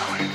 Me.